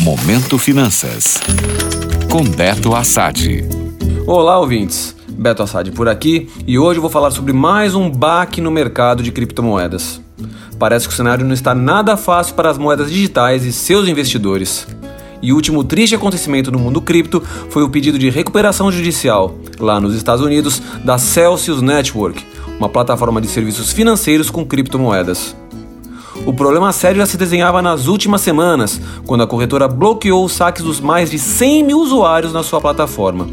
Momento Finanças. Com Beto Assad. Olá, ouvintes. Beto Assad por aqui e hoje eu vou falar sobre mais um baque no mercado de criptomoedas. Parece que o cenário não está nada fácil para as moedas digitais e seus investidores. E o último triste acontecimento no mundo cripto foi o pedido de recuperação judicial, lá nos Estados Unidos, da Celsius Network, uma plataforma de serviços financeiros com criptomoedas. O problema sério já se desenhava nas últimas semanas, quando a corretora bloqueou os saques dos mais de 100 mil usuários na sua plataforma.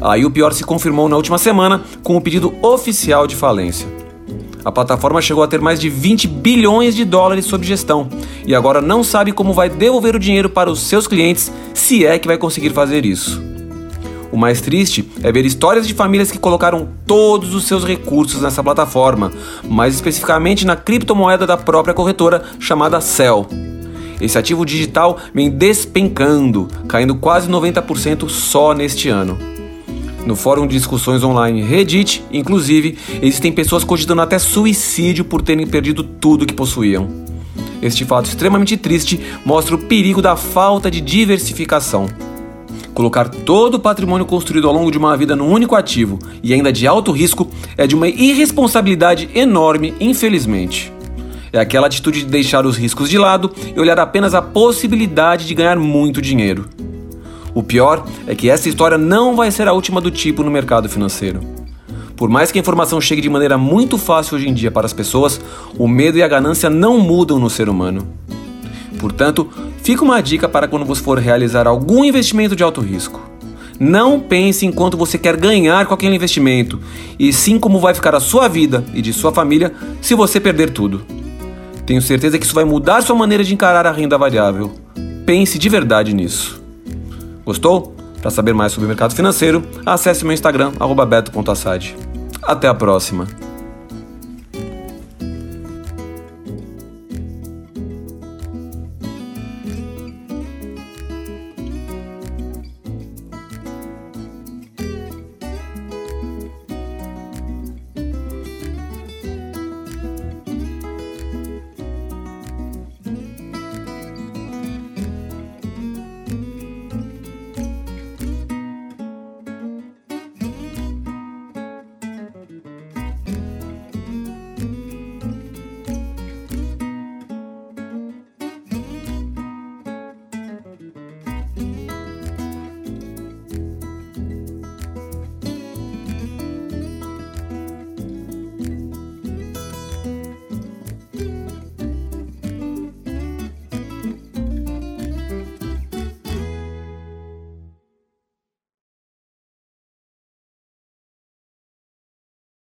Aí o pior se confirmou na última semana com o pedido oficial de falência. A plataforma chegou a ter mais de 20 bilhões de dólares sob gestão e agora não sabe como vai devolver o dinheiro para os seus clientes, se é que vai conseguir fazer isso. O mais triste é ver histórias de famílias que colocaram todos os seus recursos nessa plataforma, mais especificamente na criptomoeda da própria corretora chamada Cell. Esse ativo digital vem despencando, caindo quase 90% só neste ano. No fórum de discussões online Reddit, inclusive, existem pessoas cogitando até suicídio por terem perdido tudo que possuíam. Este fato extremamente triste mostra o perigo da falta de diversificação. Colocar todo o patrimônio construído ao longo de uma vida num único ativo e ainda de alto risco é de uma irresponsabilidade enorme, infelizmente. É aquela atitude de deixar os riscos de lado e olhar apenas a possibilidade de ganhar muito dinheiro. O pior é que essa história não vai ser a última do tipo no mercado financeiro. Por mais que a informação chegue de maneira muito fácil hoje em dia para as pessoas, o medo e a ganância não mudam no ser humano. Portanto, fica uma dica para quando você for realizar algum investimento de alto risco. Não pense em quanto você quer ganhar com aquele investimento, e sim como vai ficar a sua vida e de sua família se você perder tudo. Tenho certeza que isso vai mudar sua maneira de encarar a renda variável. Pense de verdade nisso. Gostou? Para saber mais sobre o mercado financeiro, acesse meu Instagram, beto.assad. Até a próxima!